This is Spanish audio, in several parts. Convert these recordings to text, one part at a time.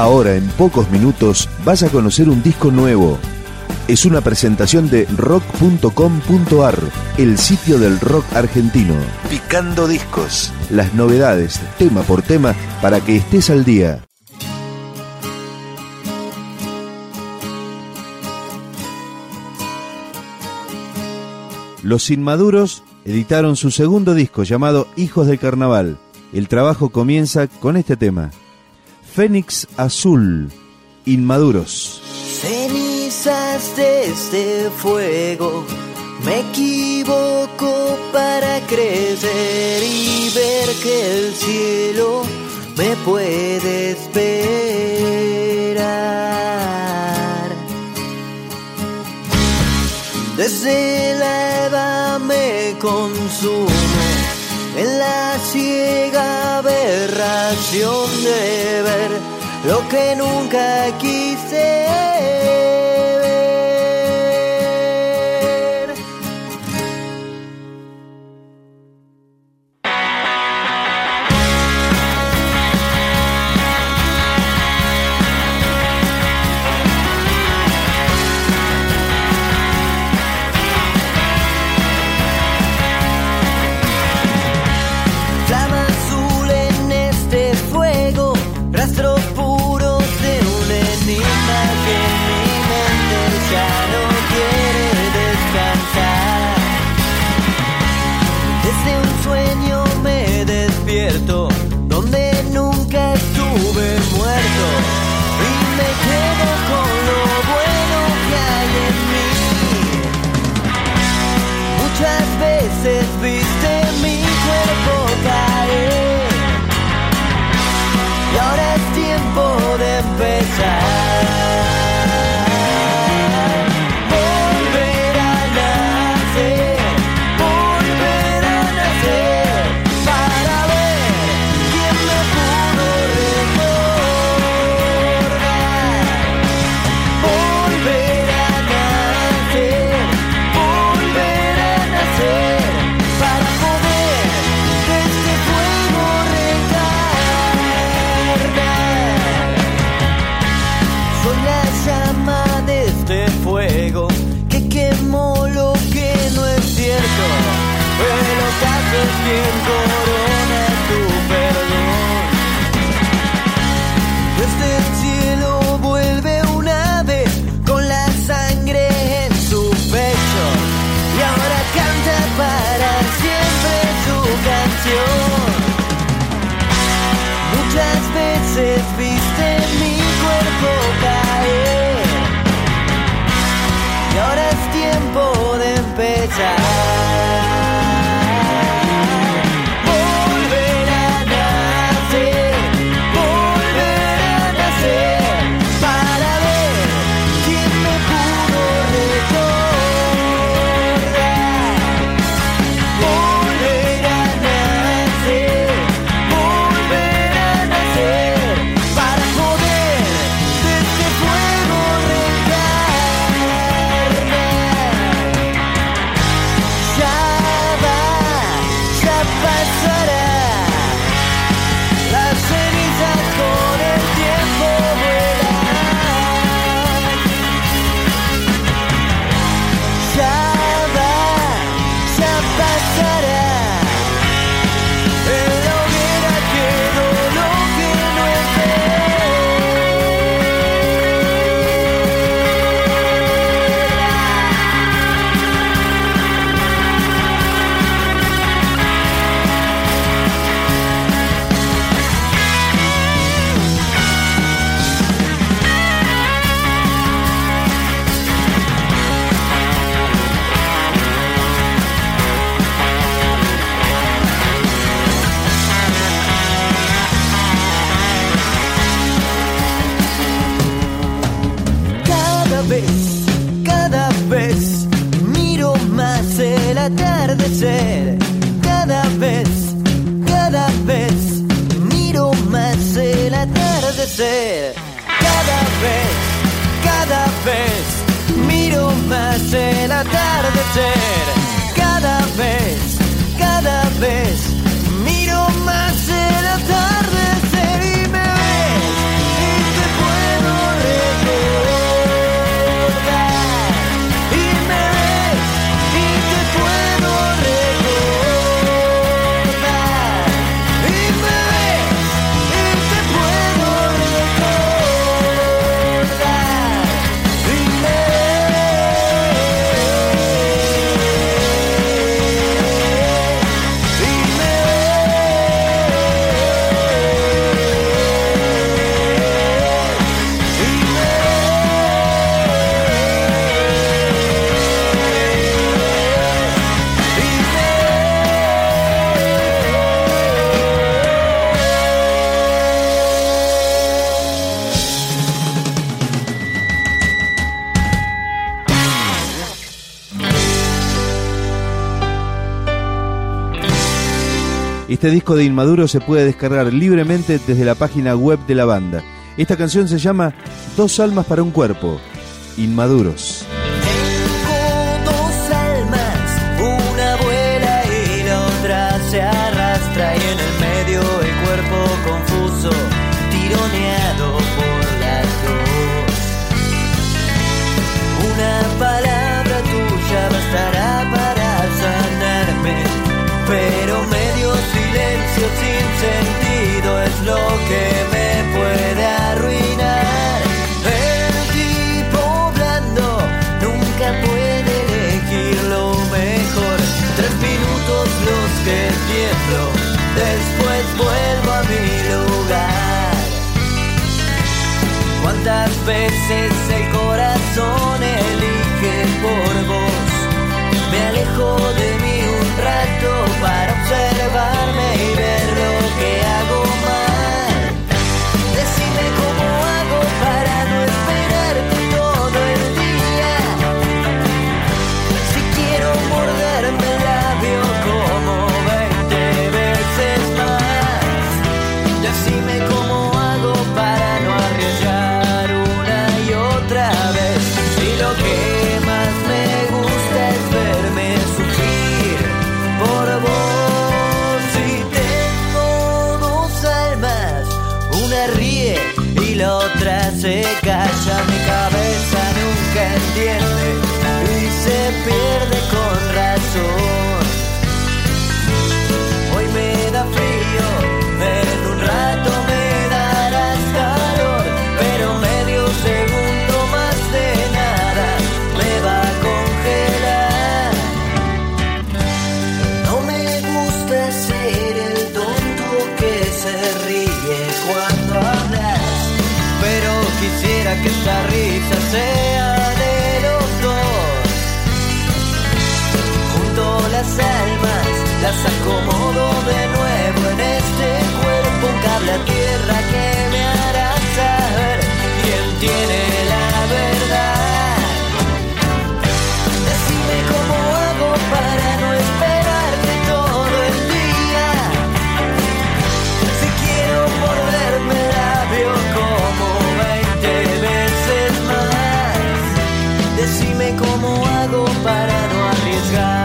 Ahora, en pocos minutos, vas a conocer un disco nuevo. Es una presentación de rock.com.ar, el sitio del rock argentino. Picando discos. Las novedades, tema por tema, para que estés al día. Los Inmaduros editaron su segundo disco llamado Hijos del Carnaval. El trabajo comienza con este tema. Fénix Azul, Inmaduros. Cenizas de este fuego, me equivoco para crecer y ver que el cielo me puede esperar. Desde la edad me consumo en la ciega aberración lo que nunca quise. Este disco de Inmaduro se puede descargar libremente desde la página web de la banda. Esta canción se llama Dos almas para un cuerpo, Inmaduros. Después vuelvo a mi lugar. ¿Cuántas veces el corazón elige por vos? Me alejo de mí un rato para observarme y ver lo que hago se calla. Mi cabeza nunca entiende y se pierde que esta risa sea de los dos. Junto las almas, las acomodo de nuevo en este cuerpo, cable a tierra que me hará saber. Quién tiene para no arriesgar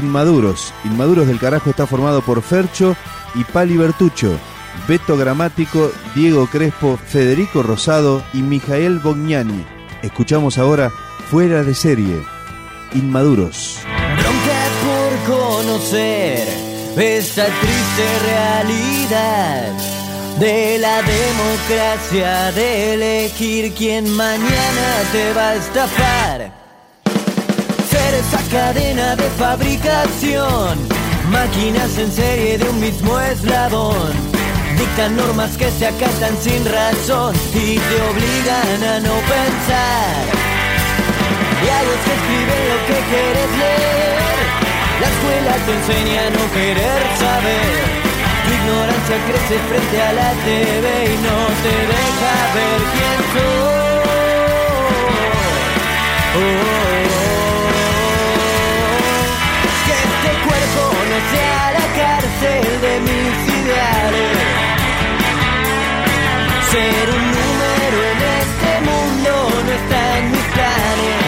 Inmaduros. Inmaduros del Carajo está formado por Fercho y Pali Bertucho, Beto Gramático, Diego Crespo, Federico Rosado y Mijael Bognani. Escuchamos ahora Fuera de serie. Inmaduros. Bronca por conocer esta triste realidad. de la democracia de elegir quién mañana te va a estafar. Esa cadena de fabricación, máquinas en serie de un mismo eslabón. Dictan normas que se acatan sin razón y te obligan a no pensar. Diarios que escriben lo que quieres leer. La escuela te enseña a no querer saber tu ignorancia crece frente a la TV y no te deja ver quién soy. Que la cárcel de mis ideales. Ser un número en este mundo no está en mis planes.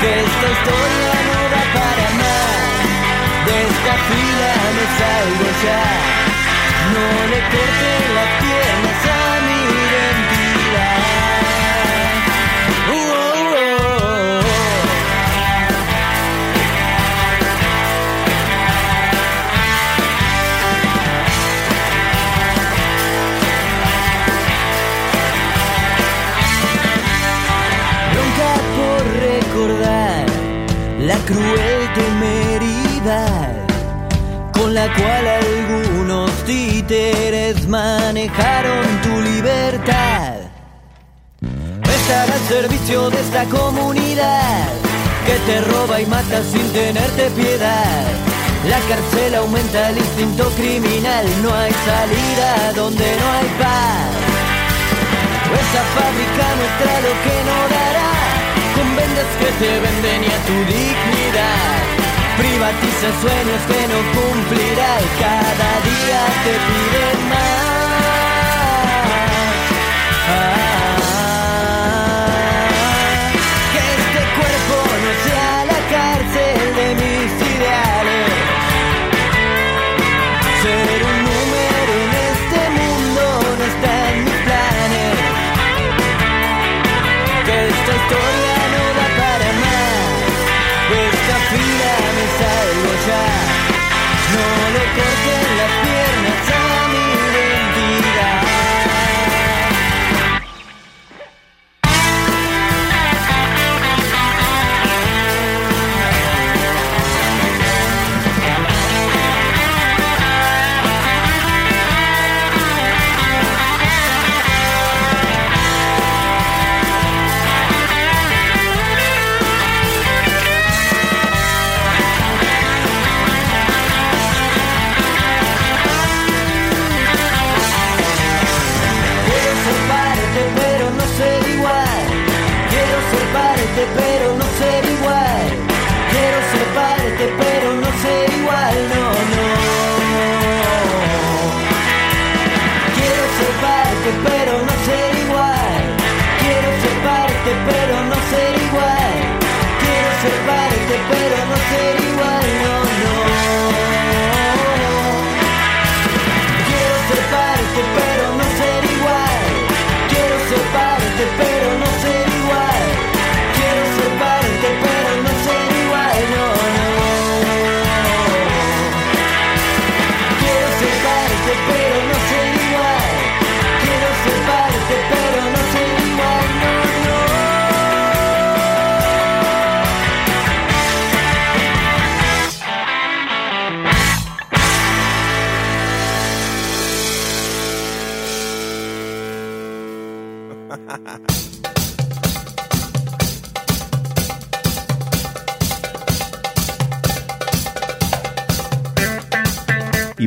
Que esta historia no da para más. De esta fila me salgo ya. No le corte cruel temeridad con la cual algunos títeres manejaron tu libertad. Estar al servicio de esta comunidad que te roba y mata sin tenerte piedad. La cárcel aumenta el instinto criminal, no hay salida donde no hay paz. Esa fábrica muestra lo que no dará, con vendas que te venden y a tu dignidad. Privatiza sueños que no cumplirá y cada día te piden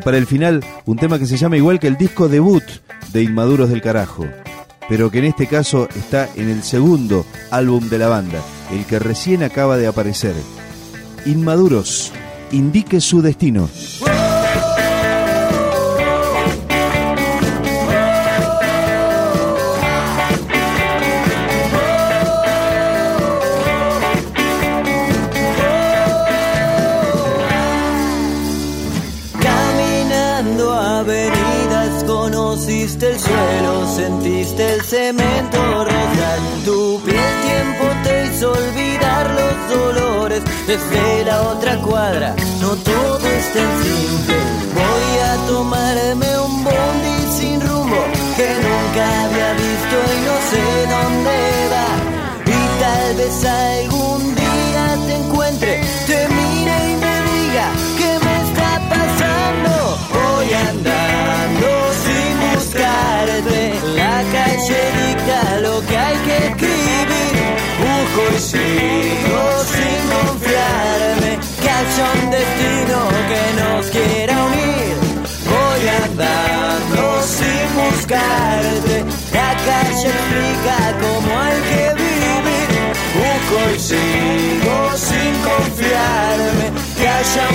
para el final, un tema que se llama igual que el disco debut de Inmaduros del Carajo, pero que en este caso está en el segundo álbum de la banda, el que recién acaba de aparecer. Inmaduros, indique su destino. Elemento rosal. Tu piel tiempo te hizo olvidar los dolores desde la otra cuadra. No todo es tan simple. Voy a tomarme un bondi sin rumbo que nunca había visto y no sé dónde va. Y tal vez algo sigo sin confiarme, que haya un destino que nos quiera unir. Voy andando sin buscarte, la calle explica cómo hay que vivir. Busco y sigo sin confiarme, que haya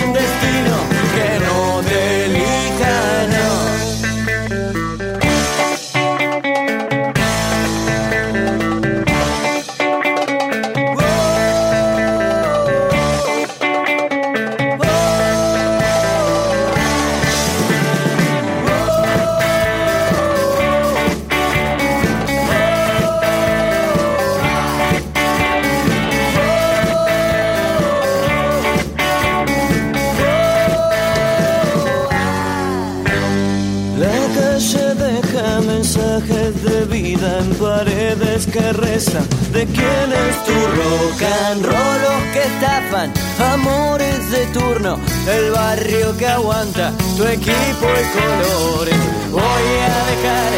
de vida en paredes que rezan. ¿De quién es tu rock and roll? Los que estafan, amores de turno. El barrio que aguanta, tu equipo y colores. Voy a dejar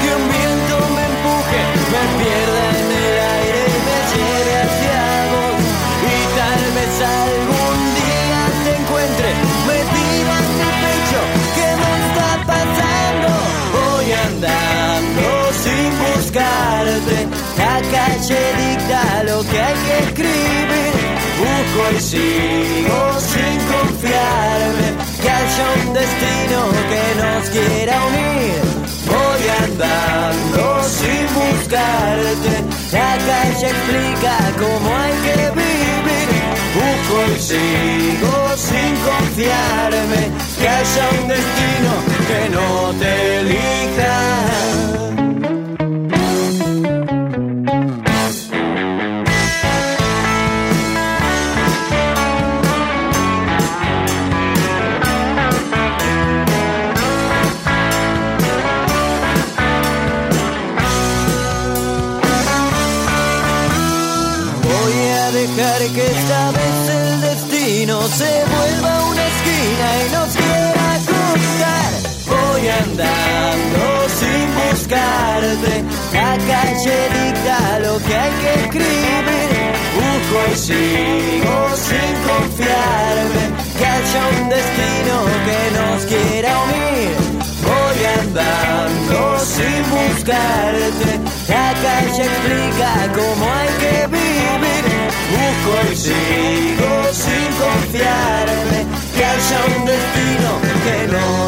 que un viento me empuje, me pierda en el La calle dicta lo que hay que escribir. Busco y sigo sin confiarme. Que haya un destino que nos quiera unir. Voy andando sin buscarte. La calle explica cómo hay que vivir. Busco y sigo sin confiarme. Que haya un destino que no te elija. Que esta vez el destino se vuelva una esquina y nos quiera cruzar. Voy andando sin buscarte, la calle dicta lo que hay que escribir. Busco y sigo sin confiarme, que haya un destino que nos quiera unir. Voy andando sin buscarte, la calle explica cómo hay que vivir. Busco y sigo sin confiarme, que haya un destino que no